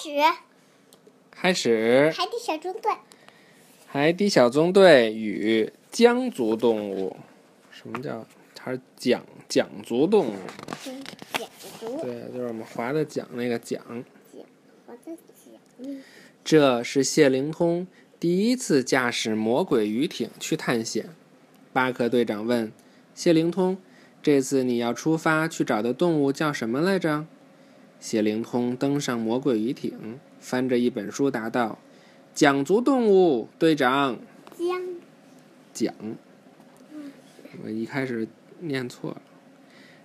始，开始。海底小纵队。海底小纵队与江族动物，什么叫？它是桨桨族动物。嗯，桨族。对，就是我们划的桨那个桨。划的桨。这是谢灵通第一次驾驶魔鬼鱼艇去探险。巴克队长问谢灵通：“这次你要出发去找的动物叫什么来着？”谢灵通登上魔鬼鱼艇，翻着一本书答道：“桨足动物，队长。”桨。桨。我一开始念错了。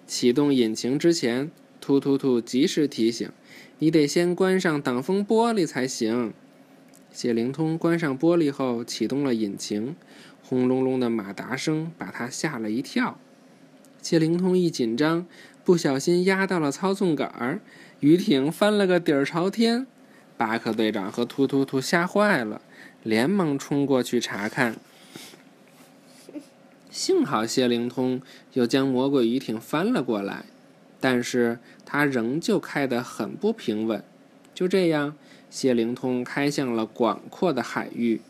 启动引擎之前，突突突及时提醒：“你得先关上挡风玻璃才行。”谢灵通关上玻璃后，启动了引擎。轰隆隆的马达声把他吓了一跳。谢灵通一紧张，不小心压到了操纵杆儿，鱼艇翻了个底儿朝天。巴克队长和突突突吓坏了，连忙冲过去查看。幸好谢灵通又将魔鬼鱼艇翻了过来，但是他仍旧开得很不平稳。就这样，谢灵通开向了广阔的海域。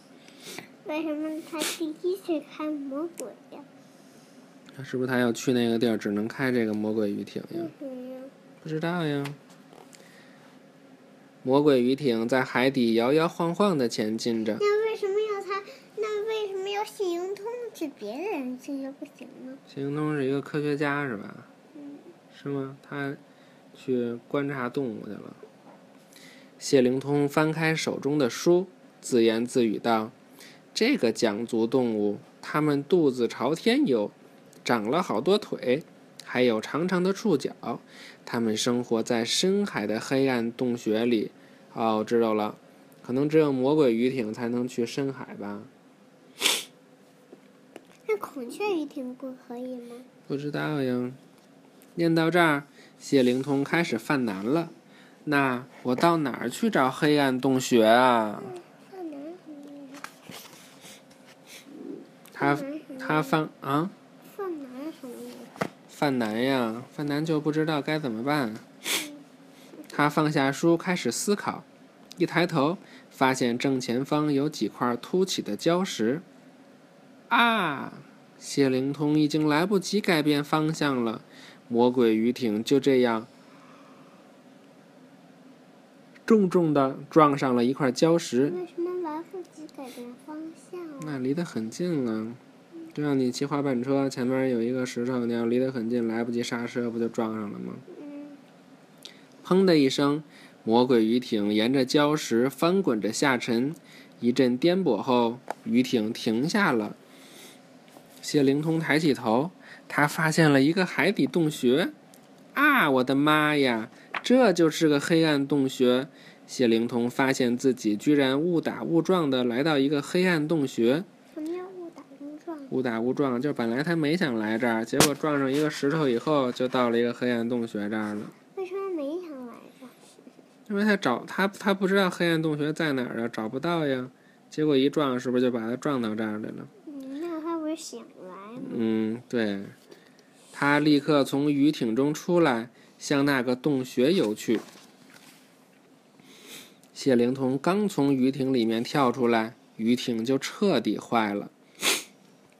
为什么他第一次开魔鬼呀？那是不是他要去那个地儿，只能开这个魔鬼鱼艇呀？不知道呀。魔鬼鱼艇在海底摇摇晃晃的前进着。那为什么要他？那为什么要谢灵通去别人这就不行呢？谢灵通是一个科学家，是吧？嗯。是吗？他去观察动物去了。谢灵通翻开手中的书，自言自语道。这个桨足动物，它们肚子朝天游，长了好多腿，还有长长的触角。它们生活在深海的黑暗洞穴里。哦，知道了，可能只有魔鬼鱼艇才能去深海吧？那孔雀鱼艇不可以吗？不知道呀。念到这儿，谢灵通开始犯难了。那我到哪儿去找黑暗洞穴啊？他他犯啊？犯难什么呀？犯难呀！犯难就不知道该怎么办。他放下书，开始思考。一抬头，发现正前方有几块凸起的礁石。啊！谢灵通已经来不及改变方向了。魔鬼鱼艇就这样重重的撞上了一块礁石。为什么来不及改变方向？那离得很近了，就像你骑滑板车，前面有一个石头，你要离得很近，来不及刹车，不就撞上了吗？砰的一声，魔鬼鱼艇沿着礁石翻滚着下沉，一阵颠簸后，鱼艇停下了。谢灵通抬起头，他发现了一个海底洞穴。啊，我的妈呀，这就是个黑暗洞穴！谢灵通发现自己居然误打误撞的来到一个黑暗洞穴。误打误撞？就本来他没想来这儿，结果撞上一个石头以后，就到了一个黑暗洞穴这儿了。为什么没想来这儿？因为他找他，他不知道黑暗洞穴在哪儿啊，找不到呀。结果一撞，是不是就把他撞到这儿来了？嗯，那他不是想来吗？嗯，对。他立刻从鱼艇中出来，向那个洞穴游去。谢灵通刚从鱼艇里面跳出来，鱼艇就彻底坏了。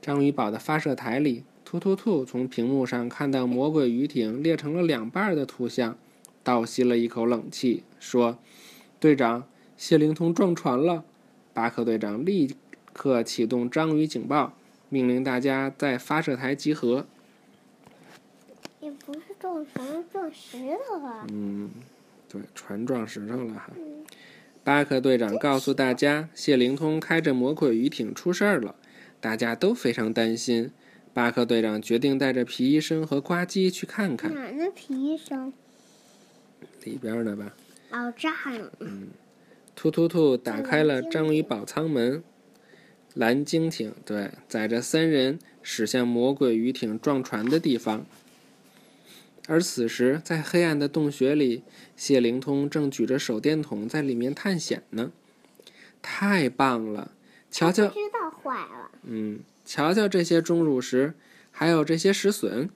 章鱼堡的发射台里，突突兔从屏幕上看到魔鬼鱼艇裂成了两半的图像，倒吸了一口冷气，说：“队长，谢灵通撞船了！”巴克队长立刻启动章鱼警报，命令大家在发射台集合。也不是撞船，撞石头啊。嗯，对，船撞石头了哈。巴克队长告诉大家，谢灵通开着魔鬼鱼艇出事儿了，大家都非常担心。巴克队长决定带着皮医生和呱唧去看看。哪呢？皮医生？里边呢吧。哦，这儿呢。嗯。突突突打开了章鱼宝舱门，蓝鲸艇对载着三人驶向魔鬼鱼艇撞船的地方。而此时，在黑暗的洞穴里，谢灵通正举着手电筒在里面探险呢。太棒了！瞧瞧，坏了。嗯，瞧瞧这些钟乳石，还有这些石笋。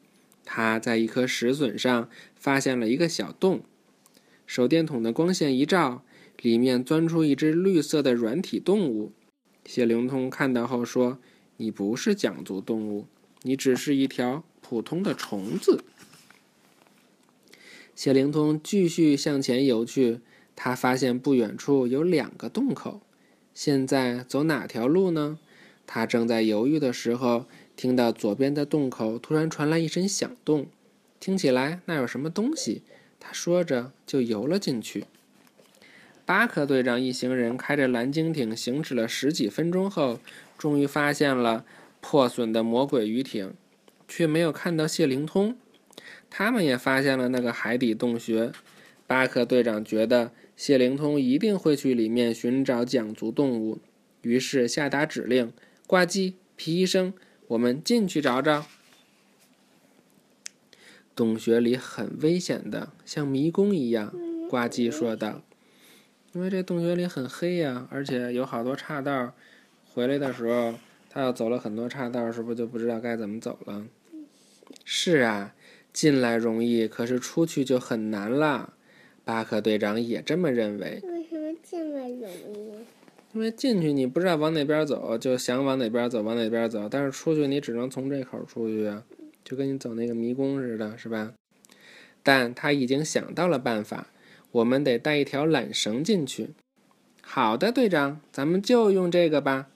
他在一颗石笋上发现了一个小洞。手电筒的光线一照，里面钻出一只绿色的软体动物。谢灵通看到后说：“你不是讲足动物，你只是一条普通的虫子。”谢灵通继续向前游去，他发现不远处有两个洞口。现在走哪条路呢？他正在犹豫的时候，听到左边的洞口突然传来一声响动，听起来那有什么东西。他说着就游了进去。巴克队长一行人开着蓝鲸艇行驶了十几分钟后，终于发现了破损的魔鬼鱼艇，却没有看到谢灵通。他们也发现了那个海底洞穴。巴克队长觉得谢灵通一定会去里面寻找讲足动物，于是下达指令：“呱唧，皮医生，我们进去找找。”洞穴里很危险的，像迷宫一样。呱唧说道：“因为这洞穴里很黑呀，而且有好多岔道。回来的时候，他要走了很多岔道，是不是就不知道该怎么走了？”“是啊。”进来容易，可是出去就很难了。巴克队长也这么认为。为什么进来容易？因为进去你不知道往哪边走，就想往哪边走往哪边走，但是出去你只能从这口出去啊，就跟你走那个迷宫似的，是吧？但他已经想到了办法，我们得带一条缆绳进去。好的，队长，咱们就用这个吧。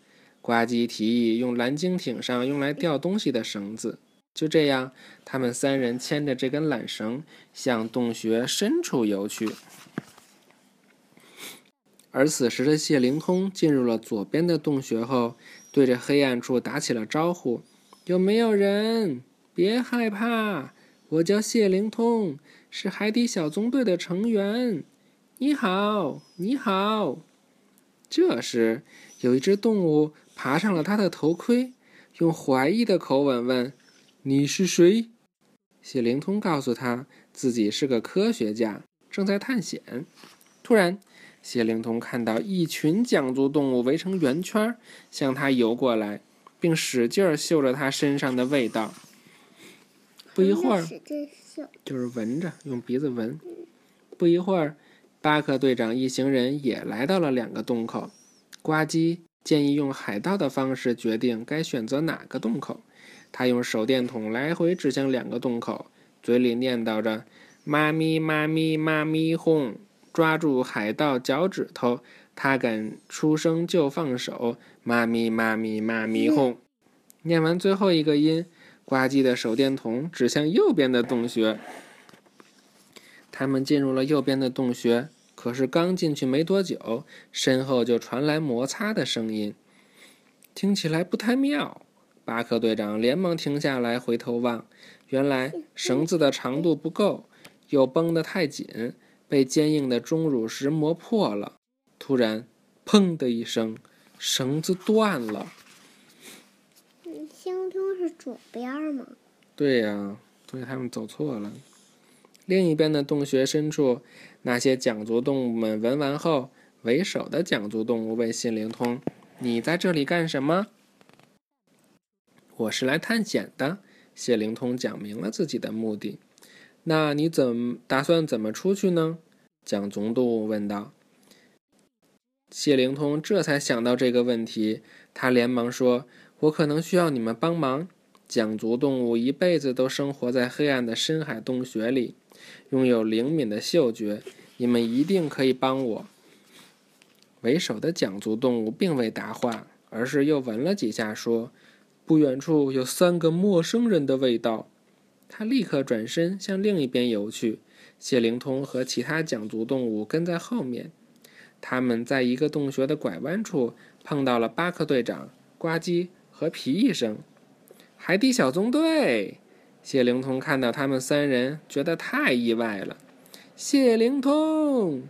呱唧提议用蓝鲸艇上用来吊东西的绳子。就这样，他们三人牵着这根缆绳向洞穴深处游去。而此时的谢灵通进入了左边的洞穴后，对着黑暗处打起了招呼：“有没有人？别害怕，我叫谢灵通，是海底小纵队的成员。你好，你好。”这时，有一只动物爬上了他的头盔，用怀疑的口吻问。你是谁？谢灵通告诉他自己是个科学家，正在探险。突然，谢灵通看到一群讲足动物围成圆圈，向他游过来，并使劲嗅着他身上的味道。不一会儿，就是闻着，用鼻子闻。不一会儿，巴克队长一行人也来到了两个洞口。呱唧建议用海盗的方式决定该选择哪个洞口。他用手电筒来回指向两个洞口，嘴里念叨着：“妈咪，妈咪，妈咪哄！抓住海盗脚趾头，他敢出声就放手。妈咪，妈咪，妈咪哄！”念完最后一个音，呱唧的手电筒指向右边的洞穴。他们进入了右边的洞穴，可是刚进去没多久，身后就传来摩擦的声音，听起来不太妙。巴克队长连忙停下来，回头望，原来绳子的长度不够，又绷得太紧，被坚硬的钟乳石磨破了。突然，砰的一声，绳子断了。相通是左边吗？对呀，所以他们走错了。另一边的洞穴深处，那些讲足动物们闻完后，为首的讲足动物问谢灵通：“你在这里干什么？”我是来探险的，谢灵通讲明了自己的目的。那你怎么打算怎么出去呢？蒋总动物问道。谢灵通这才想到这个问题，他连忙说：“我可能需要你们帮忙。蒋族动物一辈子都生活在黑暗的深海洞穴里，拥有灵敏的嗅觉，你们一定可以帮我。”为首的讲族动物并未答话，而是又闻了几下，说。不远处有三个陌生人的味道，他立刻转身向另一边游去。谢灵通和其他讲足动物跟在后面。他们在一个洞穴的拐弯处碰到了巴克队长、呱唧和皮医生。海底小纵队！谢灵通看到他们三人，觉得太意外了。谢灵通，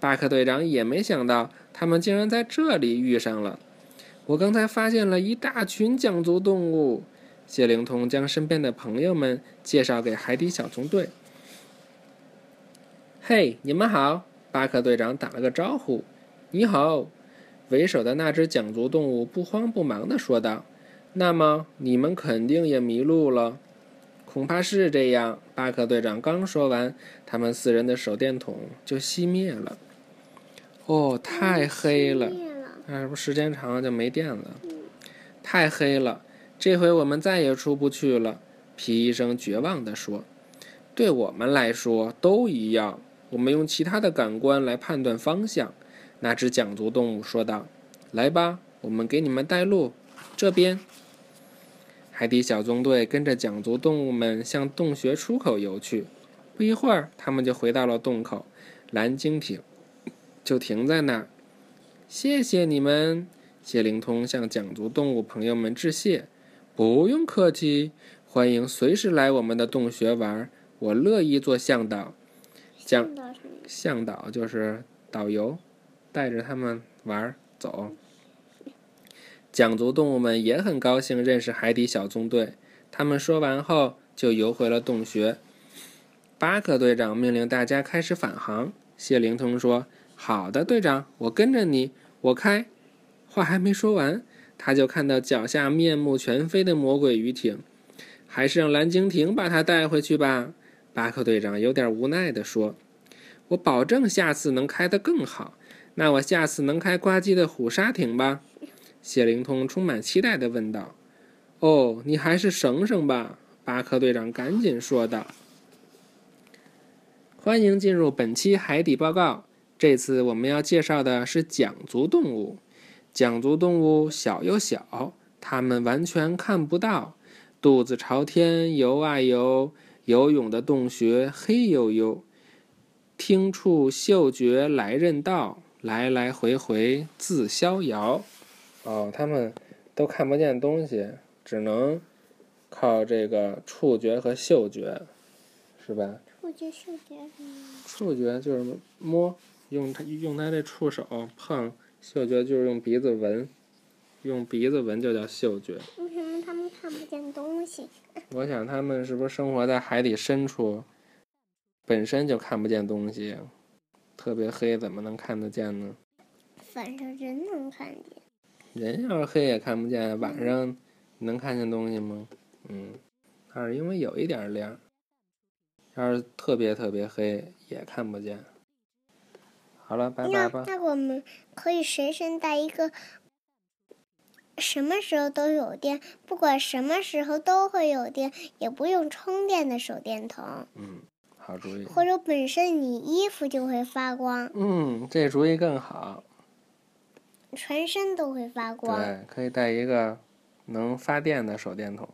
巴克队长也没想到他们竟然在这里遇上了。我刚才发现了一大群讲足动物。谢灵通将身边的朋友们介绍给海底小纵队。嘿，你们好！巴克队长打了个招呼。你好，为首的那只讲足动物不慌不忙地说道。那么你们肯定也迷路了。恐怕是这样。巴克队长刚说完，他们四人的手电筒就熄灭了。哦，太黑了。那是不时间长了就没电了？太黑了，这回我们再也出不去了。皮医生绝望地说：“对我们来说都一样。我们用其他的感官来判断方向。”那只桨足动物说道：“来吧，我们给你们带路。这边。”海底小纵队跟着桨足动物们向洞穴出口游去。不一会儿，他们就回到了洞口。蓝鲸艇就停在那儿。谢谢你们，谢灵通向桨足动物朋友们致谢。不用客气，欢迎随时来我们的洞穴玩，我乐意做向导。向向导就是导游，带着他们玩走。讲足动物们也很高兴认识海底小纵队。他们说完后，就游回了洞穴。巴克队长命令大家开始返航。谢灵通说：“好的，队长，我跟着你。我开。”话还没说完，他就看到脚下面目全非的魔鬼鱼艇。还是让蓝鲸艇把它带回去吧。巴克队长有点无奈地说：“我保证下次能开得更好。那我下次能开呱唧的虎鲨艇吧？”谢灵通充满期待地问道。“哦，你还是省省吧。”巴克队长赶紧说道。欢迎进入本期海底报告。这次我们要介绍的是桨足动物。桨足动物小又小，它们完全看不到，肚子朝天游啊游，游泳的洞穴黑黝黝。听处嗅觉来任道，来来回回自逍遥。哦，它们都看不见东西，只能靠这个触觉和嗅觉，是吧？触觉、嗅觉？触觉就是摸，用它用它这触手碰；嗅觉就是用鼻子闻，用鼻子闻就叫嗅觉。为什么他们看不见东西？我想他们是不是生活在海底深处，本身就看不见东西，特别黑，怎么能看得见呢？反正人能看见。人要是黑也看不见，晚上能看见东西吗？嗯，那是因为有一点亮。要是特别特别黑，也看不见。好了，拜拜吧。那我们可以随身带一个，什么时候都有电，不管什么时候都会有电，也不用充电的手电筒。嗯，好主意。或者本身你衣服就会发光。嗯，这主意更好。全身都会发光。对，可以带一个能发电的手电筒，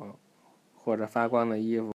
或者发光的衣服。